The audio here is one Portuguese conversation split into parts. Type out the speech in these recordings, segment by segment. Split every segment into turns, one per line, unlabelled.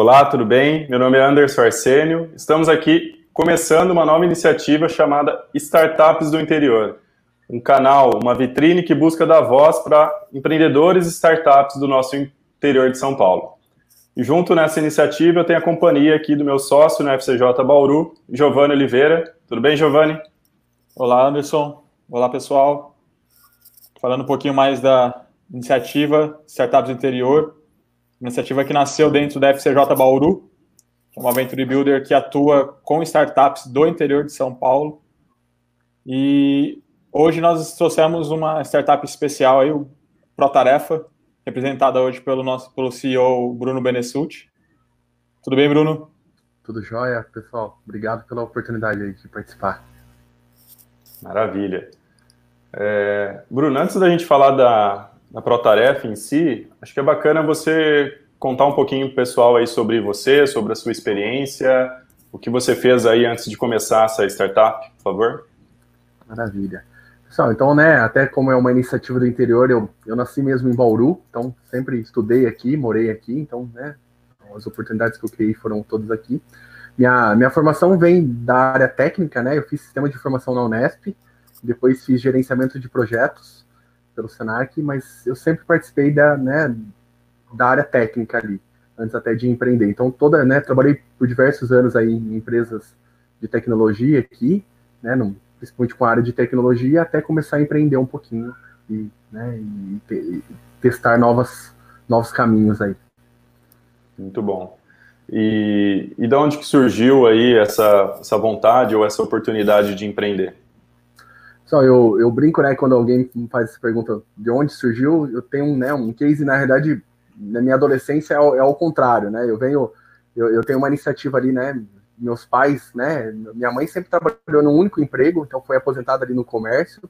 Olá, tudo bem? Meu nome é Anderson Arsênio. Estamos aqui começando uma nova iniciativa chamada Startups do Interior. Um canal, uma vitrine que busca dar voz para empreendedores e startups do nosso interior de São Paulo. E junto nessa iniciativa eu tenho a companhia aqui do meu sócio no FCJ Bauru, Giovanni Oliveira. Tudo bem, Giovanni?
Olá, Anderson. Olá, pessoal. Falando um pouquinho mais da iniciativa Startups do Interior, iniciativa que nasceu dentro da FCJ Bauru, que é uma Venture Builder que atua com startups do interior de São Paulo. E hoje nós trouxemos uma startup especial aí, o ProTarefa, representada hoje pelo nosso pelo CEO Bruno Benessuti. Tudo bem, Bruno?
Tudo jóia, pessoal. Obrigado pela oportunidade aí de participar.
Maravilha. É, Bruno, antes da gente falar da, da ProTarefa em si, acho que é bacana você contar um pouquinho pessoal aí sobre você, sobre a sua experiência, o que você fez aí antes de começar essa startup, por favor.
Maravilha. Pessoal, então, né, até como é uma iniciativa do interior, eu, eu nasci mesmo em Bauru, então sempre estudei aqui, morei aqui, então, né, as oportunidades que eu criei foram todas aqui. Minha, minha formação vem da área técnica, né, eu fiz sistema de formação na Unesp, depois fiz gerenciamento de projetos pelo Senac, mas eu sempre participei da, né, da área técnica ali, antes até de empreender. Então, toda, né, trabalhei por diversos anos aí em empresas de tecnologia aqui, né, no, principalmente com a área de tecnologia, até começar a empreender um pouquinho e, né, e, e testar novas, novos caminhos aí.
Muito bom. E, e de onde que surgiu aí essa, essa vontade ou essa oportunidade de empreender?
Só eu, eu brinco, né, quando alguém me faz essa pergunta de onde surgiu, eu tenho né, um case, na verdade, na minha adolescência é ao, é ao contrário, né, eu venho, eu, eu tenho uma iniciativa ali, né, meus pais, né, minha mãe sempre trabalhou num único emprego, então foi aposentada ali no comércio,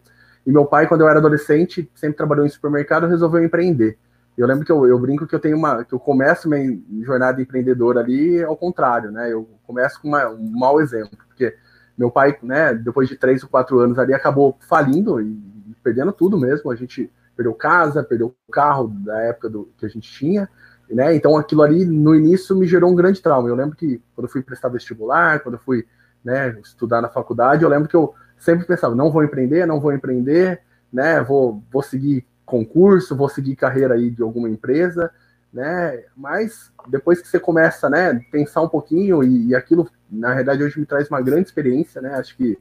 e meu pai, quando eu era adolescente, sempre trabalhou em supermercado, resolveu empreender. Eu lembro que eu, eu brinco que eu tenho uma, que eu começo minha jornada empreendedora ali ao contrário, né, eu começo com uma, um mau exemplo, porque meu pai, né, depois de três ou quatro anos ali, acabou falindo e perdendo tudo mesmo. A gente perdeu casa, perdeu carro da época do, que a gente tinha, né? Então aquilo ali no início me gerou um grande trauma. Eu lembro que quando eu fui prestar vestibular, quando eu fui né, estudar na faculdade, eu lembro que eu sempre pensava, não vou empreender, não vou empreender, né? Vou, vou seguir concurso, vou seguir carreira aí de alguma empresa, né? Mas depois que você começa, né, pensar um pouquinho e, e, aquilo, na realidade, hoje me traz uma grande experiência, né? Acho que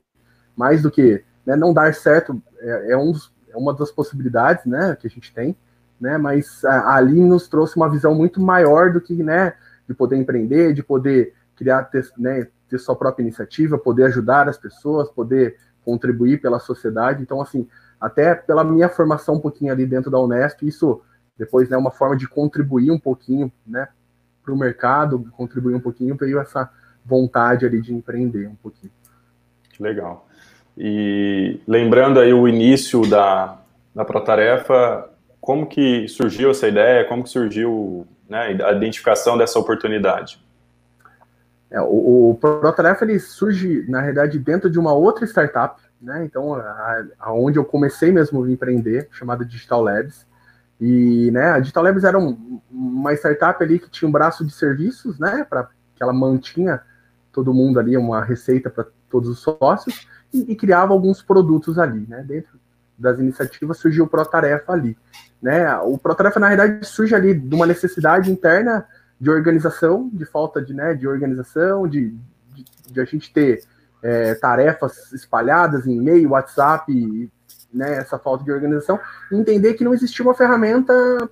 mais do que né, não dar certo é, é, um é uma das possibilidades, né, que a gente tem, né? Mas a, ali nos trouxe uma visão muito maior do que, né, de poder empreender, de poder criar, ter, né, ter sua própria iniciativa, poder ajudar as pessoas, poder contribuir pela sociedade. Então, assim, até pela minha formação um pouquinho ali dentro da Unesp, isso depois, né, uma forma de contribuir um pouquinho, né, para o mercado, contribuir um pouquinho, veio essa vontade ali de empreender um pouquinho.
Legal. E lembrando aí o início da, da Protarefa, como que surgiu essa ideia, como que surgiu né, a identificação dessa oportunidade?
É, o, o Protarefa ele surge, na realidade, dentro de uma outra startup, né? Então, aonde eu comecei mesmo a empreender, chamada Digital Labs. E né, a Digital Labs era um, uma startup ali que tinha um braço de serviços, né, para que ela mantinha todo mundo ali, uma receita para todos os sócios, e, e, criava alguns produtos ali, né, dentro das iniciativas surgiu o Protarefa ali. Né, o Protarefa, na verdade, surge ali de uma necessidade interna de organização, de falta de, né, de organização, de, de, de a gente ter é, tarefas espalhadas em e-mail, WhatsApp, né, essa falta de organização, entender que não existia uma ferramenta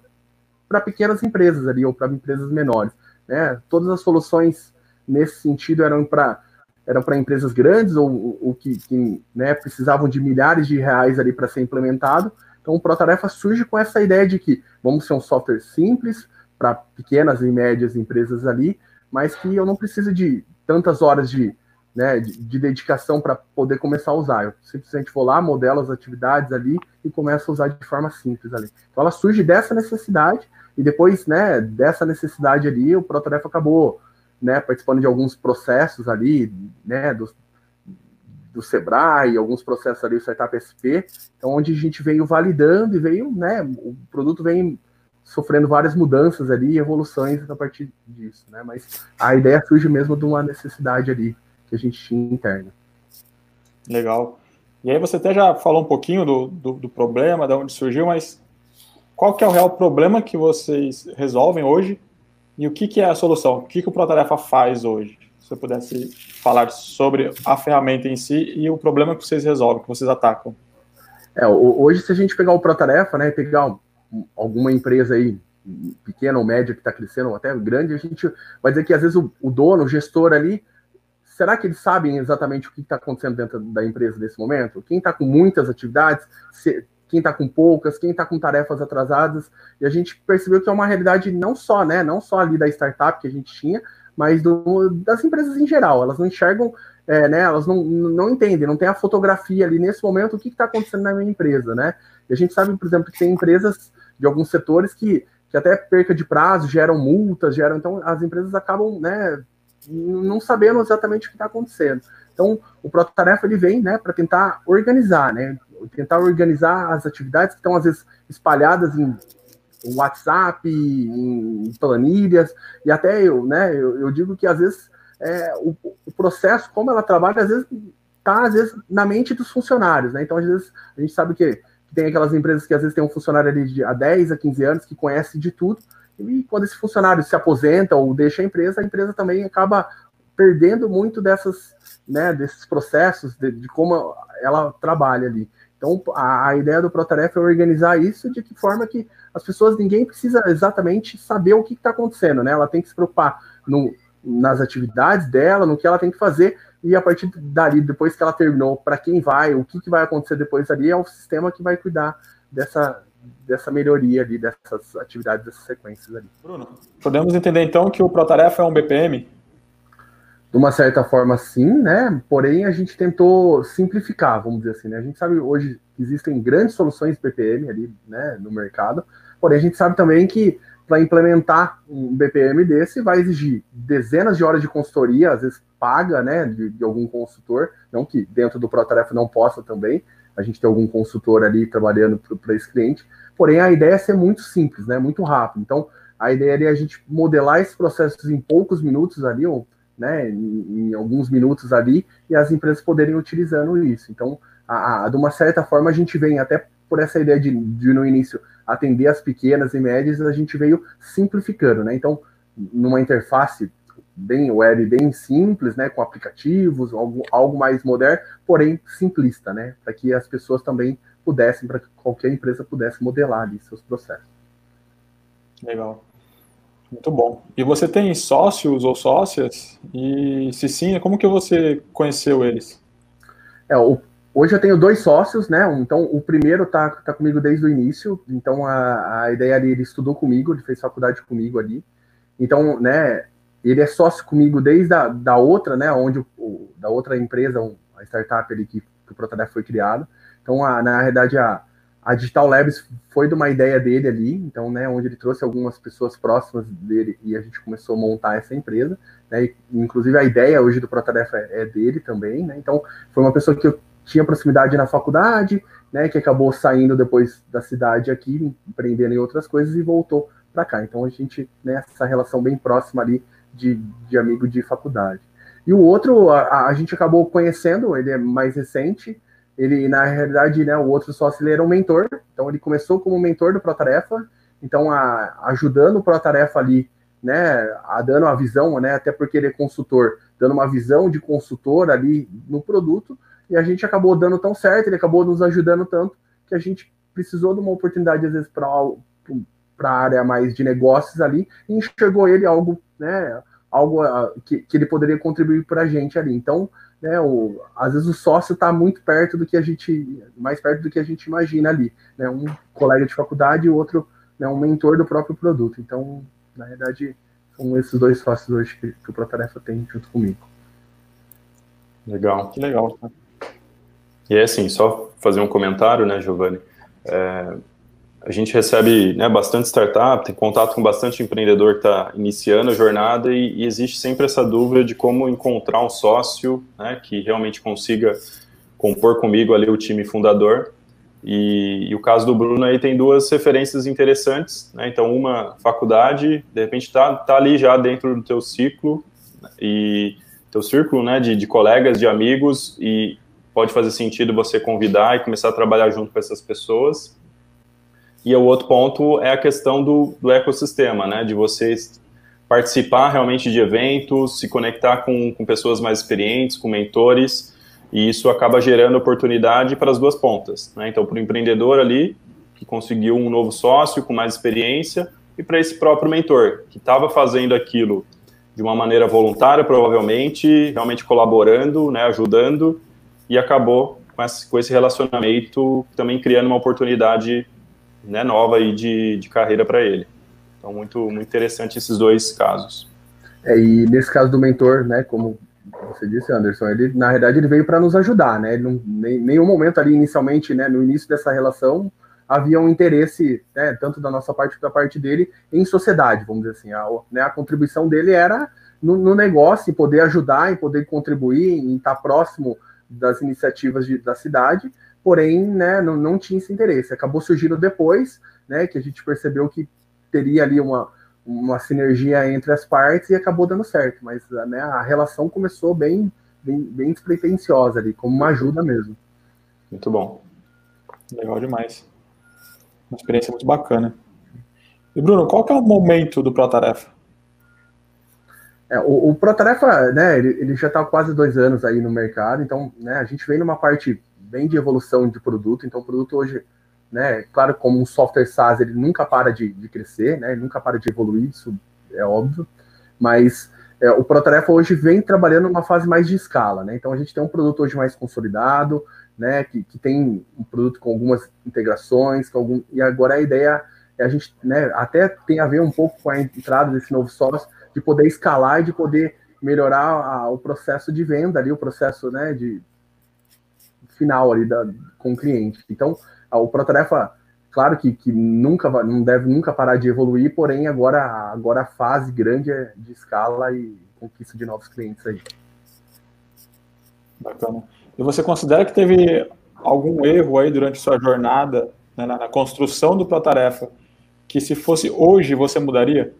para pequenas empresas ali, ou para empresas menores. Né? Todas as soluções nesse sentido eram para eram para empresas grandes ou, ou que, que né, precisavam de milhares de reais ali para ser implementado. Então, o ProTarefa surge com essa ideia de que vamos ser um software simples para pequenas e médias empresas ali, mas que eu não preciso de tantas horas de né, de, de dedicação para poder começar a usar. Eu simplesmente vou lá, modelo as atividades ali e começo a usar de forma simples ali. Então ela surge dessa necessidade e depois, né, dessa necessidade ali, o Protarefa acabou, né, participando de alguns processos ali, né, do, do Sebrae, alguns processos ali, o Startup SP, então onde a gente veio validando e veio, né, o produto vem sofrendo várias mudanças ali evoluções a partir disso, né? Mas a ideia surge mesmo de uma necessidade ali que a gente tinha interna.
Legal. E aí você até já falou um pouquinho do, do, do problema, de onde surgiu, mas qual que é o real problema que vocês resolvem hoje e o que, que é a solução? O que, que o Protarefa faz hoje? Se você pudesse falar sobre a ferramenta em si e o problema que vocês resolvem, que vocês atacam.
É, hoje, se a gente pegar o Protarefa, né, pegar alguma empresa aí, pequena ou média que está crescendo, ou até grande, a gente vai dizer que às vezes o, o dono, o gestor ali, será que eles sabem exatamente o que está acontecendo dentro da empresa nesse momento? Quem está com muitas atividades, se, quem está com poucas, quem está com tarefas atrasadas, e a gente percebeu que é uma realidade não só, né, não só ali da startup que a gente tinha, mas do, das empresas em geral. Elas não enxergam, é, né, elas não, não entendem, não tem a fotografia ali nesse momento o que está acontecendo na minha empresa, né? E a gente sabe, por exemplo, que tem empresas de alguns setores que, que até perca de prazo geram multas, geram, então as empresas acabam, né, não sabendo exatamente o que está acontecendo. Então, o Prototarefa ele vem, né, para tentar organizar, né, tentar organizar as atividades que estão às vezes espalhadas em WhatsApp, em planilhas, e até eu, né, eu, eu digo que às vezes é, o, o, processo, como ela trabalha, às vezes está às vezes na mente dos funcionários, né? Então, às vezes, a gente sabe que, tem aquelas empresas que às vezes tem um funcionário ali de há 10 a 15 anos que conhece de tudo, e quando esse funcionário se aposenta ou deixa a empresa, a empresa também acaba perdendo muito dessas, né, desses processos, de, de como ela trabalha ali. Então, a, a ideia do Protarefa é organizar isso de que forma que as pessoas, ninguém precisa exatamente saber o que está acontecendo, né? Ela tem que se preocupar no, nas atividades dela, no que ela tem que fazer, e a partir dali, depois que ela terminou, para quem vai, o que, que vai acontecer depois ali, é o sistema que vai cuidar dessa, dessa melhoria ali, dessas atividades, dessas sequências ali.
Bruno, podemos entender então que o Protarefa é um BPM?
De uma certa forma, sim, né? Porém, a gente tentou simplificar, vamos dizer assim, né? A gente sabe hoje que existem grandes soluções BPM ali, né, no mercado, porém a gente sabe também que para implementar um BPM desse vai exigir dezenas de horas de consultoria, às vezes paga, né, de, de algum consultor, não que dentro do Protarefa não possa também, a gente tem algum consultor ali trabalhando para esse cliente. Porém, a ideia é ser muito simples, né? Muito rápido. Então, a ideia é a gente modelar esses processos em poucos minutos ali, ou, né, em, em alguns minutos ali, e as empresas poderem utilizando isso. Então, a, a, de uma certa forma, a gente vem até por essa ideia de, de, no início atender as pequenas e médias, a gente veio simplificando, né? Então, numa interface bem web, bem simples, né, com aplicativos, algo, algo mais moderno, porém simplista, né, para que as pessoas também pudessem, para que qualquer empresa pudesse modelar ali seus processos.
Legal. Muito bom. E você tem sócios ou sócias? E se sim, como que você conheceu eles?
É, o, hoje eu tenho dois sócios, né? Então o primeiro tá, tá comigo desde o início. Então a, a ideia ali, ele estudou comigo, ele fez faculdade comigo ali. Então, né, ele é sócio comigo desde a, da outra, né, onde o, da outra empresa, a startup ali que, que o Protodef foi criado. Então, a, na realidade, a, a Digital Labs foi de uma ideia dele ali, então, né, onde ele trouxe algumas pessoas próximas dele e a gente começou a montar essa empresa, né, e, inclusive a ideia hoje do Protodef é, é dele também, né, então foi uma pessoa que eu tinha proximidade na faculdade, né, que acabou saindo depois da cidade aqui, empreendendo em outras coisas e voltou para cá. Então a gente, né, essa relação bem próxima ali de, de amigo de faculdade. E o outro, a, a, gente acabou conhecendo, ele é mais recente, ele, na realidade, né, o outro sócio, ele era um mentor, então ele começou como mentor do Protarefa, então a, ajudando o Protarefa ali, né, a dando a visão, né, até porque ele é consultor, dando uma visão de consultor ali no produto, e a gente acabou dando tão certo, ele acabou nos ajudando tanto, que a gente precisou de uma oportunidade, às vezes, para a área mais de negócios ali, e enxergou ele algo, né, algo uh, que, que ele poderia contribuir para a gente ali. Então, né, o, às vezes o sócio está muito perto do que a gente, mais perto do que a gente imagina ali, né, um colega de faculdade e outro, né, um mentor do próprio produto. Então, na verdade, são esses dois sócios hoje que, que o Protarefa tem junto comigo.
Legal. Que legal. E é assim, só fazer um comentário, né, Giovanni? É, a gente recebe né, bastante startup, tem contato com bastante empreendedor que está iniciando a jornada e, e, existe sempre essa dúvida de como encontrar um sócio né, que realmente consiga compor comigo ali o time fundador. E, e, o caso do Bruno aí tem duas referências interessantes, né? Então, uma faculdade, de repente tá, tá ali já dentro do teu ciclo e teu círculo, né, de, de colegas, de amigos e pode fazer sentido você convidar e começar a trabalhar junto com essas pessoas. E o outro ponto é a questão do, do ecossistema, né, de vocês participar realmente de eventos, se conectar com, com pessoas mais experientes, com mentores, e isso acaba gerando oportunidade para as duas pontas. Né? Então, para o empreendedor ali, que conseguiu um novo sócio com mais experiência, e para esse próprio mentor, que estava fazendo aquilo de uma maneira voluntária, provavelmente, realmente colaborando, né, ajudando, e acabou com esse, com esse relacionamento também criando uma oportunidade né, nova aí de, de carreira para ele. Então, muito, muito interessante esses dois casos.
É, e nesse caso do mentor, né, como você disse, Anderson, ele na realidade ele veio para nos ajudar, né? Ele nem, nenhum momento ali inicialmente, né, no início dessa relação, havia um interesse, né, tanto da nossa parte quanto da parte dele, em sociedade, vamos dizer assim. A, né, a contribuição dele era no, no, negócio, em poder ajudar, em poder contribuir, em estar próximo das iniciativas de, da cidade, porém, né, não, não tinha esse interesse. Acabou surgindo depois, né, que a gente percebeu que teria ali uma, uma sinergia entre as partes e acabou dando certo. Mas né, a relação começou bem, bem, bem despretensiosa ali, como uma ajuda mesmo.
Muito bom.
Legal demais. Uma experiência muito bacana. E Bruno, qual que é o momento do Protarefa?
É, o, o Protarefa, né, ele, ele já está quase dois anos aí no mercado, então, né, a gente vem numa parte bem de evolução de produto, então o produto hoje né? Claro, como um software SaaS, ele nunca para de, de crescer, né? Ele nunca para de evoluir, isso é óbvio. Mas é, o Protarefa hoje vem trabalhando numa fase mais de escala, né? Então a gente tem um produto hoje mais consolidado, né? Que, que tem um produto com algumas integrações, com algum, e agora a ideia é a gente, né? Até tem a ver um pouco com a entrada desse novo sócio, de poder escalar e de poder melhorar a, o processo de venda ali, o processo, né? De final ali da, com o cliente. Então o Protarefa, claro que, que nunca não deve nunca parar de evoluir, porém agora, agora a fase grande é de escala e conquista de novos clientes aí.
Bacana. E você considera que teve algum erro aí durante sua jornada né, na, na, construção do Protarefa que se fosse hoje você mudaria?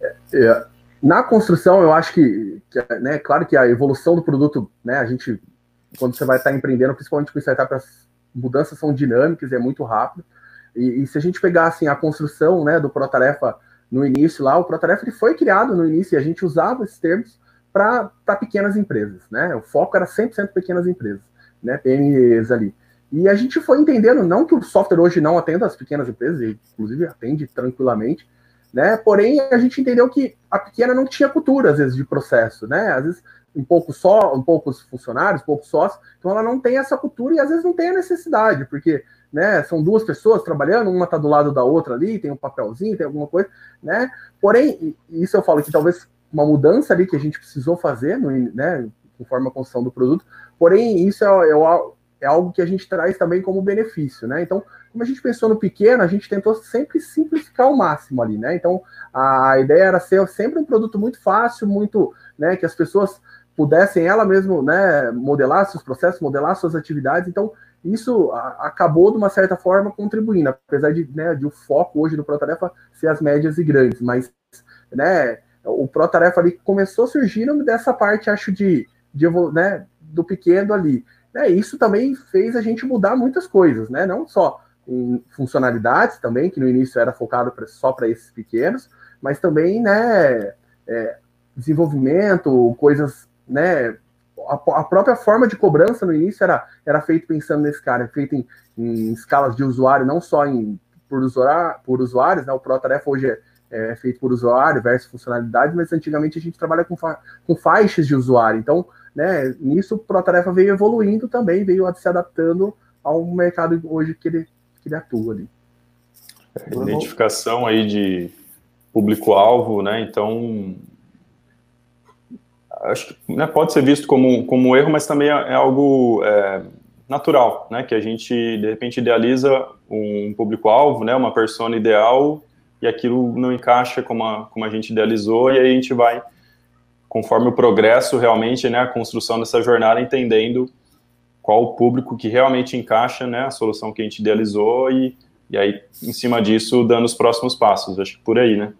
É, é, na construção, eu acho que, que, né, claro que a evolução do produto, né, a gente, quando você vai estar empreendendo, principalmente com startups mudanças são dinâmicas, é muito rápido. E, e, se a gente pegar assim, a construção né, do Protarefa no início lá, o Protarefa ele foi criado no início e a gente usava esses termos para pequenas empresas. Né? O foco era 100% pequenas empresas, né, PMEs ali. E a gente foi entendendo, não que o software hoje não atenda as pequenas empresas, inclusive atende tranquilamente, né? Porém, a gente entendeu que a pequena não tinha cultura, às vezes, de processo, né? Às vezes um pouco só, um poucos funcionários, poucos sócios, então ela não tem essa cultura e às vezes não tem a necessidade, porque né, são duas pessoas trabalhando, uma está do lado da outra ali, tem um papelzinho, tem alguma coisa, né? Porém, isso eu falo que talvez uma mudança ali que a gente precisou fazer, no, né, conforme a construção do produto, porém, isso é, é, é algo que a gente traz também como benefício, né? Então, como a gente pensou no pequeno, a gente tentou sempre simplificar ao máximo ali, né? Então, a ideia era ser sempre um produto muito fácil, muito, né, que as pessoas pudessem ela mesmo né, modelar seus processos, modelar suas atividades. Então, isso acabou, de uma certa forma, contribuindo, apesar de, né, de o foco hoje do Protarefa ser as médias e grandes, mas né, o Protarefa ali começou surgindo dessa parte, acho, de, de né, do pequeno ali. Né, isso também fez a gente mudar muitas coisas, né, não só em funcionalidades também, que no início era focado pra, só para esses pequenos, mas também né, é, desenvolvimento, coisas né? A, a, própria forma de cobrança no início era, era feito pensando nesse cara, feito em, em escalas de usuário, não só em, por, usuário, por usuários, né? O ProTarefa hoje é, é, feito por usuário versus funcionalidade, mas antigamente a gente trabalha com, fa com faixas de usuário. Então, né, nisso o ProTarefa veio evoluindo também, veio se adaptando ao mercado hoje que ele, que ele atua ali.
É, identificação aí de público-alvo, né? Então, acho que né, pode ser visto como, como um erro, mas também é, é algo é, natural, né? Que a gente, de repente, idealiza um público-alvo, né? Uma persona ideal e aquilo não encaixa como a, como a gente idealizou e aí a gente vai, conforme o progresso realmente, né? A construção dessa jornada, entendendo qual o público que realmente encaixa, né, a solução que a gente idealizou e, e aí, em cima disso, dando os próximos passos. Acho que por aí, né?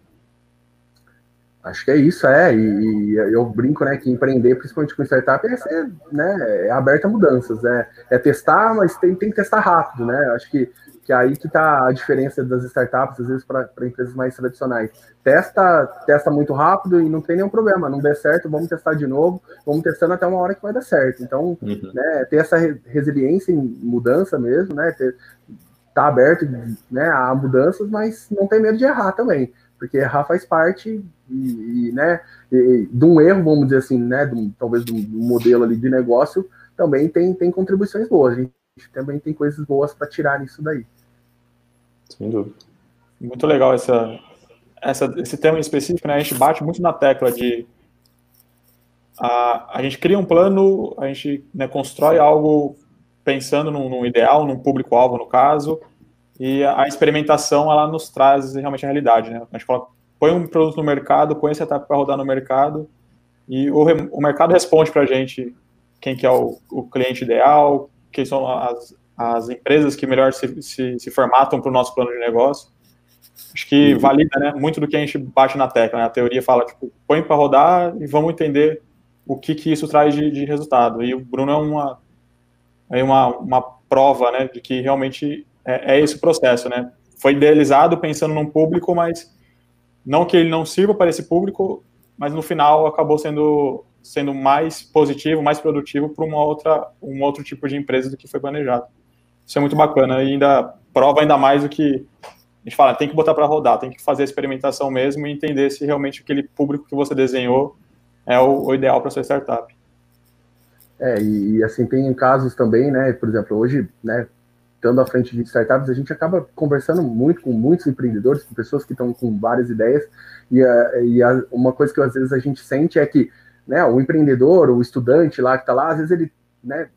Acho que é isso, é. E, e, eu brinco, né, que empreender, principalmente com startup, é ser, né, é aberto a mudanças, é, é testar, mas tem, tem que testar rápido, né? Acho que, que é aí que está a diferença das startups, às vezes, para empresas mais tradicionais. Testa, testa muito rápido e não tem nenhum problema. Não der certo, vamos testar de novo, vamos testando até uma hora que vai dar certo. Então, uhum. né, ter essa resiliência em mudança mesmo, né? Ter, tá aberto né, a mudanças, mas não tem medo de errar também porque errar faz parte e, e né, e, de um erro, vamos dizer assim, né, de um, talvez de um modelo ali de negócio, também tem, tem contribuições boas. A gente também tem coisas boas para tirar nisso daí.
Sem dúvida. Muito legal essa, essa, esse tema em específico, né? A gente bate muito na tecla de a, a gente cria um plano, a gente né, constrói algo pensando num, num ideal, num público-alvo, no caso, e a experimentação, ela nos traz realmente a realidade, né? A gente fala, põe um produto no mercado, põe essa etapa para rodar no mercado, e o, o mercado responde para a gente quem que é o, o, cliente ideal, quem são as, as empresas que melhor se, se, se formatam para o nosso plano de negócio. Acho que valida né, muito do que a gente bate na tecla. Né? A teoria fala, tipo, põe para rodar e vamos entender o que, que isso traz de, de resultado. E o Bruno é uma, é uma, uma prova né, de que realmente é, é esse o processo, né? Foi idealizado pensando num público, mas não que ele não sirva para esse público, mas no final acabou sendo sendo mais positivo, mais produtivo para uma outra um outro tipo de empresa do que foi planejado. Isso é muito bacana e ainda prova ainda mais do que a gente fala, tem que botar para rodar, tem que fazer a experimentação mesmo e entender se realmente aquele público que você desenhou é o, o ideal para sua startup.
É, e, assim, tem casos também, né, por exemplo, hoje, né, estando à frente de startups, a gente acaba conversando muito com muitos empreendedores, com pessoas que estão com várias ideias, e, a, e a, uma coisa que às vezes a gente sente é que né, o empreendedor, o estudante lá que está lá, às vezes ele né,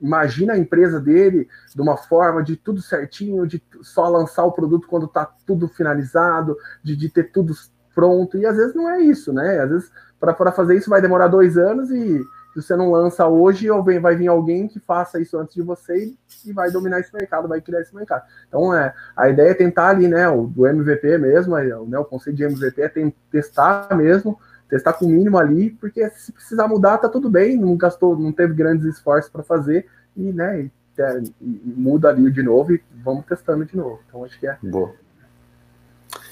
imagina a empresa dele de uma forma de tudo certinho, de só lançar o produto quando está tudo finalizado, de, de ter tudo pronto, e às vezes não é isso, né? Às vezes para fazer isso vai demorar dois anos e se você não lança hoje, vai vir alguém que faça isso antes de você e vai dominar esse mercado, vai criar esse mercado. Então, é, a ideia é tentar ali, né, o, do MVP mesmo, né, o conceito de MVP é tem, testar mesmo, testar com o mínimo ali, porque se precisar mudar, tá tudo bem, não gastou, não teve grandes esforços para fazer, e, né, e, é, e muda ali de novo e vamos testando de novo. Então, acho que é.
Boa.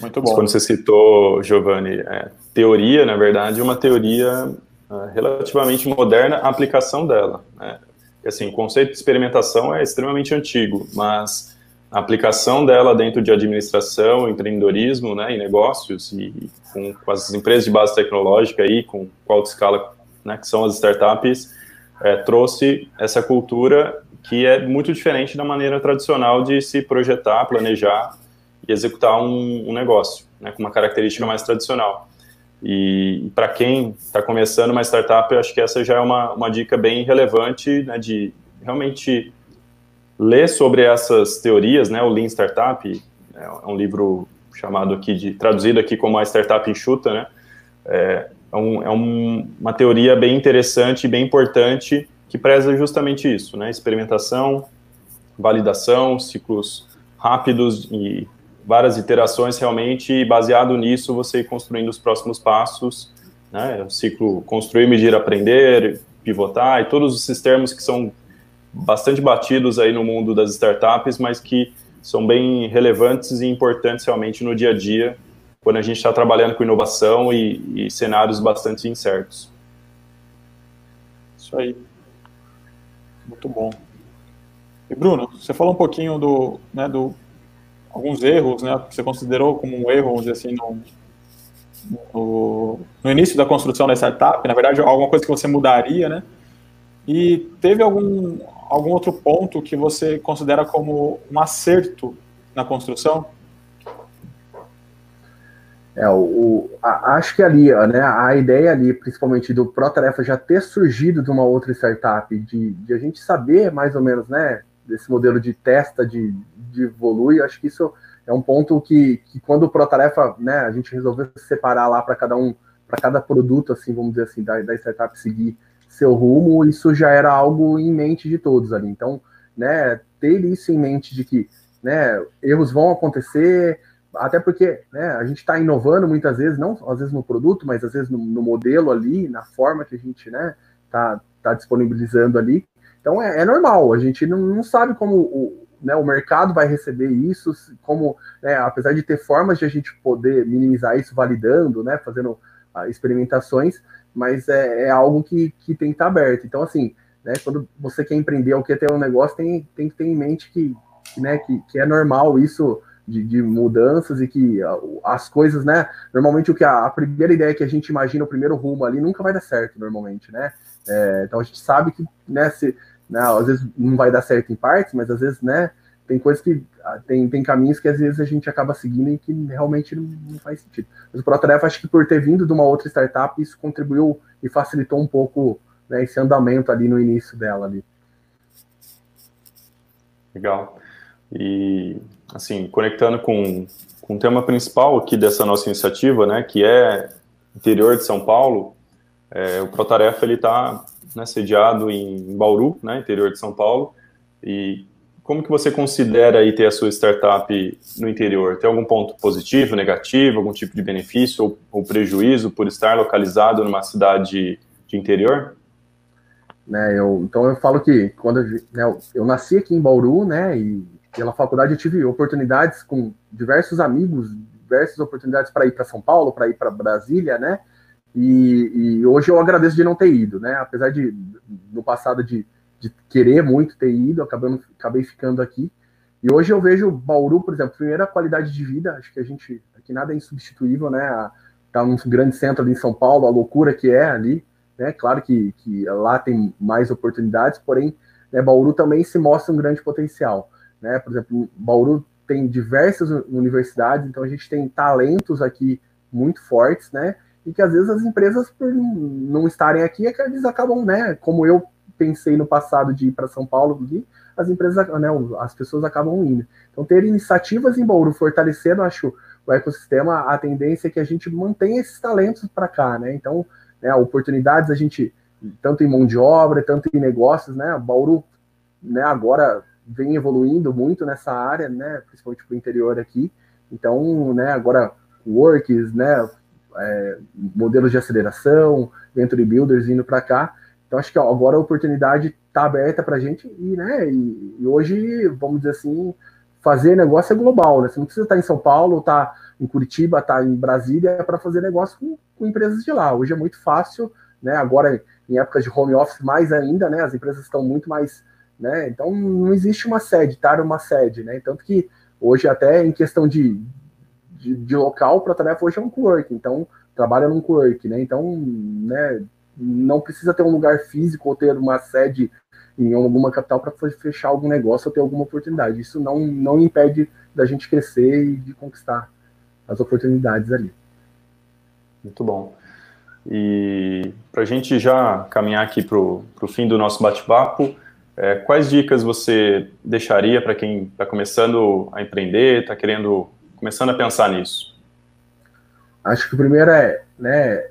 Muito bom. Quando você citou, Giovanni, é, teoria, na verdade, uma teoria relativamente moderna a aplicação dela. Né? Assim, o conceito de experimentação é extremamente antigo, mas a aplicação dela dentro de administração, empreendedorismo né, e negócios, e com, com as empresas de base tecnológica, aí, com qual escala, né, que são as startups, é, trouxe essa cultura que é muito diferente da maneira tradicional de se projetar, planejar e executar um, um negócio, né, com uma característica mais tradicional. E, para quem está começando uma startup, eu acho que essa já é uma, uma dica bem relevante, né, de realmente ler sobre essas teorias, né, o Lean Startup, é um livro chamado aqui de, traduzido aqui como a startup enxuta, né, é, é, um, é um, uma teoria bem interessante bem importante que preza justamente isso, né, experimentação, validação, ciclos rápidos e várias iterações realmente, e baseado nisso você ir construindo os próximos passos, né, o ciclo construir, medir, aprender, pivotar, e todos esses termos que são bastante batidos aí no mundo das startups, mas que são bem relevantes e importantes realmente no dia a dia, quando a gente está trabalhando com inovação e, e cenários bastante incertos.
Isso aí. Muito bom. E Bruno, você falou um pouquinho do, né, do alguns erros, né, você considerou como um erro, vamos dizer assim, no, no, no, início da construção da startup, na verdade, alguma coisa que você mudaria, né? E teve algum, algum outro ponto que você considera como um acerto na construção?
É, o a, acho que ali, né, a ideia ali, principalmente do ProTarefa já ter surgido de uma outra startup, de, de a gente saber mais ou menos, né, desse modelo de testa, de, de evolui, acho que isso é um ponto que, que quando o ProTarefa, né, a gente resolveu separar lá para cada um, para cada produto, assim, vamos dizer assim, da, da startup seguir seu rumo, isso já era algo em mente de todos ali. Então, né, ter isso em mente de que né, erros vão acontecer, até porque né, a gente está inovando muitas vezes, não às vezes no produto, mas às vezes no, no modelo ali, na forma que a gente né, tá, tá disponibilizando ali. Então é, é normal, a gente não, não sabe como o, né, o mercado vai receber isso, como, né, apesar de ter formas de a gente poder minimizar isso validando, né, fazendo uh, experimentações, mas é, é, algo que, que tem que estar aberto. Então, assim, né, quando você quer empreender ou quer ter um negócio, tem, tem que ter em mente que, né, que, que é normal isso de, de, mudanças e que as coisas, né? Normalmente o que a, a, primeira ideia que a gente imagina, o primeiro rumo ali, nunca vai dar certo, normalmente, né? É, então a gente sabe que, né, se, né, às vezes não vai dar certo em partes, mas às vezes, né, tem coisas que ah, tem, tem caminhos que às vezes a gente acaba seguindo e que realmente não, não faz sentido. Mas o ProTarefa, acho que por ter vindo de uma outra startup, isso contribuiu e facilitou um pouco né, esse andamento ali no início dela ali.
Legal. E, assim, conectando com, com o tema principal aqui dessa nossa iniciativa, né, que é interior de São Paulo, é, o Protarefa ele está né, sediado em Bauru, né, interior de São Paulo, e como que você considera aí ter a sua startup no interior? Tem algum ponto positivo, negativo, algum tipo de benefício ou, ou prejuízo por estar localizado numa cidade de interior?
Né, eu, então eu falo que quando eu, né, eu nasci aqui em Bauru, né, e pela faculdade eu tive oportunidades com diversos amigos, diversas oportunidades para ir para São Paulo, para ir para Brasília, né? E, e, hoje eu agradeço de não ter ido, né? Apesar de no passado de, de querer muito ter ido, acabando, acabei ficando aqui. E hoje eu vejo Bauru, por exemplo, primeira qualidade de vida, acho que a gente aqui nada é insubstituível, né? Tá num grande centro ali em São Paulo, a loucura que é ali, né? Claro que, que lá tem mais oportunidades, porém, né, Bauru também se mostra um grande potencial né? Por exemplo, Bauru tem diversas universidades, então a gente tem talentos aqui muito fortes, né? E que às vezes as empresas, por não estarem aqui, é que eles acabam, né? Como eu pensei no passado de ir para São Paulo, as empresas, né? As pessoas acabam indo. Então, ter iniciativas em Bauru, fortalecendo, acho, o ecossistema, a tendência é que a gente mantenha esses talentos para cá, né? Então, né, oportunidades a gente, tanto em mão de obra, tanto em negócios, né? Bauru, né? Agora vem evoluindo muito nessa área, né, principalmente para o interior aqui. Então, né, agora works, né, é, modelos de aceleração, venture builders indo para cá. Então, acho que ó, agora a oportunidade está aberta para a gente e, né, e, e, hoje, vamos dizer assim, fazer negócio é global, né? Você não precisa estar em São Paulo, estar tá em Curitiba, estar tá em Brasília para fazer negócio com, com empresas de lá. Hoje é muito fácil, né? Agora, em épocas de home office, mais ainda, né? As empresas estão muito mais né? Então não existe uma sede, tá? Uma sede, né? Tanto que hoje até em questão de, de, de local para tarefa hoje é um co-work, então trabalha num co-work, né? Então, né? Não precisa ter um lugar físico ou ter uma sede em alguma capital para fechar algum negócio ou ter alguma oportunidade. Isso não, não impede da gente crescer e de conquistar as oportunidades ali.
Muito bom. E para a gente já caminhar aqui para o fim do nosso bate-papo, é, quais dicas você deixaria para quem está começando a empreender, está querendo, começando a pensar nisso?
Acho que o primeiro é, né,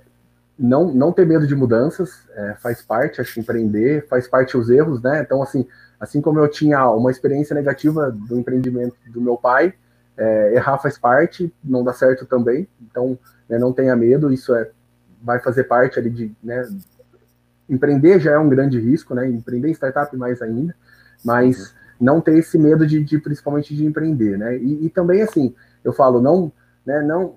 não, não ter medo de mudanças, é, faz parte, acho que empreender, faz parte os erros, né? Então, assim, assim como eu tinha uma experiência negativa do empreendimento do meu pai, é, errar faz parte, não dá certo também, então né, não tenha medo, isso é, vai fazer parte ali de, né, empreender já é um grande risco, né? Empreender em startup mais ainda, mas uhum. não ter esse medo de, de, principalmente de empreender, né? E, e, também assim, eu falo não, né? Não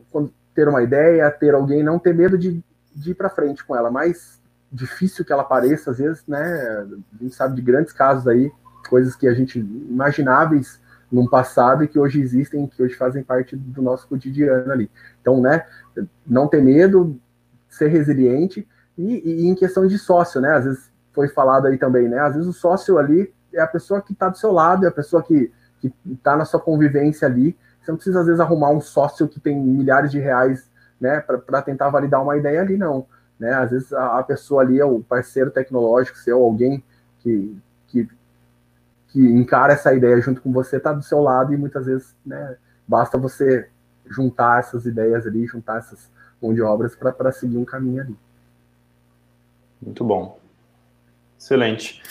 ter uma ideia, ter alguém, não ter medo de, de ir para frente com ela, mais difícil que ela pareça, às vezes, né? A gente sabe de grandes casos aí, coisas que a gente imagináveis num passado e que hoje existem, que hoje fazem parte do nosso cotidiano ali. Então, né? Não ter medo, ser resiliente e, e, em questão de sócio, né? Às vezes foi falado aí também, né? Às vezes o sócio ali é a pessoa que está do seu lado, é a pessoa que está na sua convivência ali. Você não precisa, às vezes, arrumar um sócio que tem milhares de reais, né, para tentar validar uma ideia ali, não. Né? Às vezes a, a pessoa ali é o parceiro tecnológico seu, alguém que, que, que encara essa ideia junto com você, está do seu lado e muitas vezes, né, basta você juntar essas ideias ali, juntar essas mão de obras para seguir um caminho ali.
Muito bom. Excelente.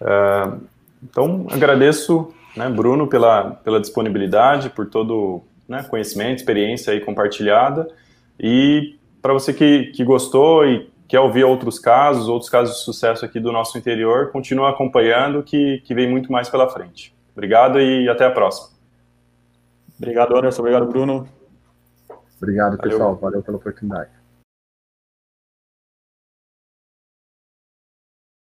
Uh, então, agradeço, né, Bruno, pela, pela disponibilidade, por todo né, conhecimento, experiência aí compartilhada. E para você que, que gostou e quer ouvir outros casos, outros casos de sucesso aqui do nosso interior, continua acompanhando que, que vem muito mais pela frente. Obrigado e até a próxima.
Obrigado, Anderson. Obrigado, Bruno.
Obrigado, pessoal. Valeu, Valeu pela oportunidade.